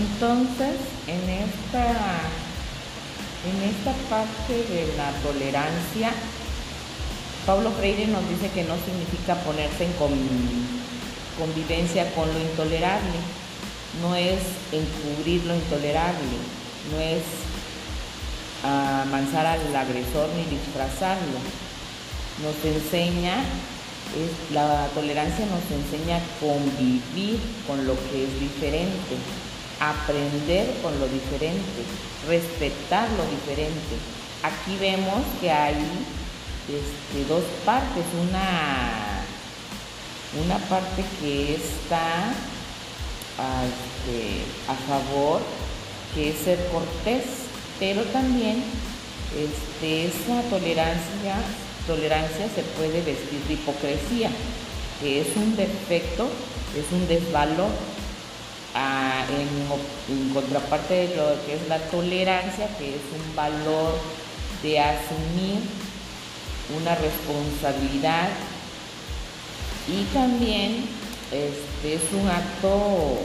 Entonces, en esta, en esta parte de la tolerancia, Pablo Freire nos dice que no significa ponerse en convivencia con lo intolerable, no es encubrir lo intolerable, no es amansar al agresor ni disfrazarlo. Nos enseña, la tolerancia nos enseña a convivir con lo que es diferente, aprender con lo diferente, respetar lo diferente. Aquí vemos que hay este, dos partes, una, una parte que está a, este, a favor, que es ser cortés, pero también este, esa tolerancia, tolerancia se puede vestir de hipocresía, que es un defecto, es un desvalor. En, en, contraparte de lo que es la tolerancia, que es un valor de asumir una responsabilidad y también este, es un acto,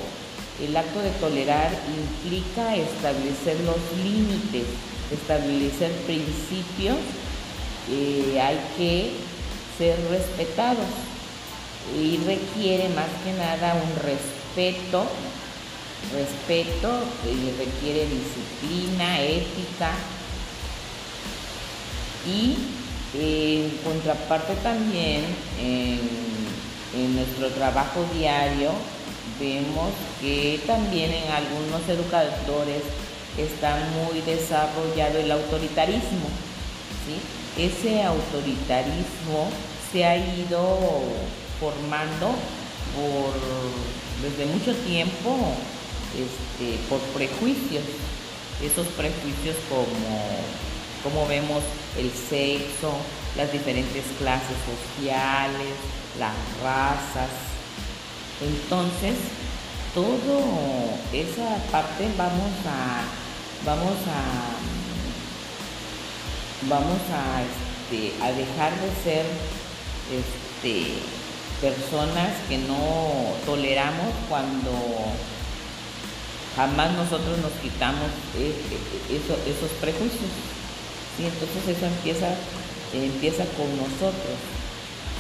el acto de tolerar implica establecer los límites, establecer principios, eh, hay que ser respetados y requiere más que nada un respeto, respeto, y requiere disciplina, ética y en contraparte también, en, nuestro trabajo diario, vemos que también en algunos educadores está muy desarrollado el autoritarismo. Ese autoritarismo se ha ido formando por, desde mucho tiempo este, por prejuicios. Esos prejuicios como como vemos el sexo, las diferentes clases sociales, las razas. Entonces, todo esa parte vamos a vamos a vamos a, este, a dejar de ser este, personas que no toleramos cuando jamás nosotros nos quitamos eh, eh, esos prejuicios. Y entonces eso empieza, empieza con nosotros.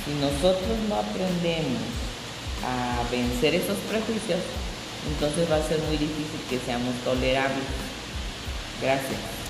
Si nosotros no aprendemos a vencer esos prejuicios, entonces va a ser muy difícil que seamos tolerables. Gracias.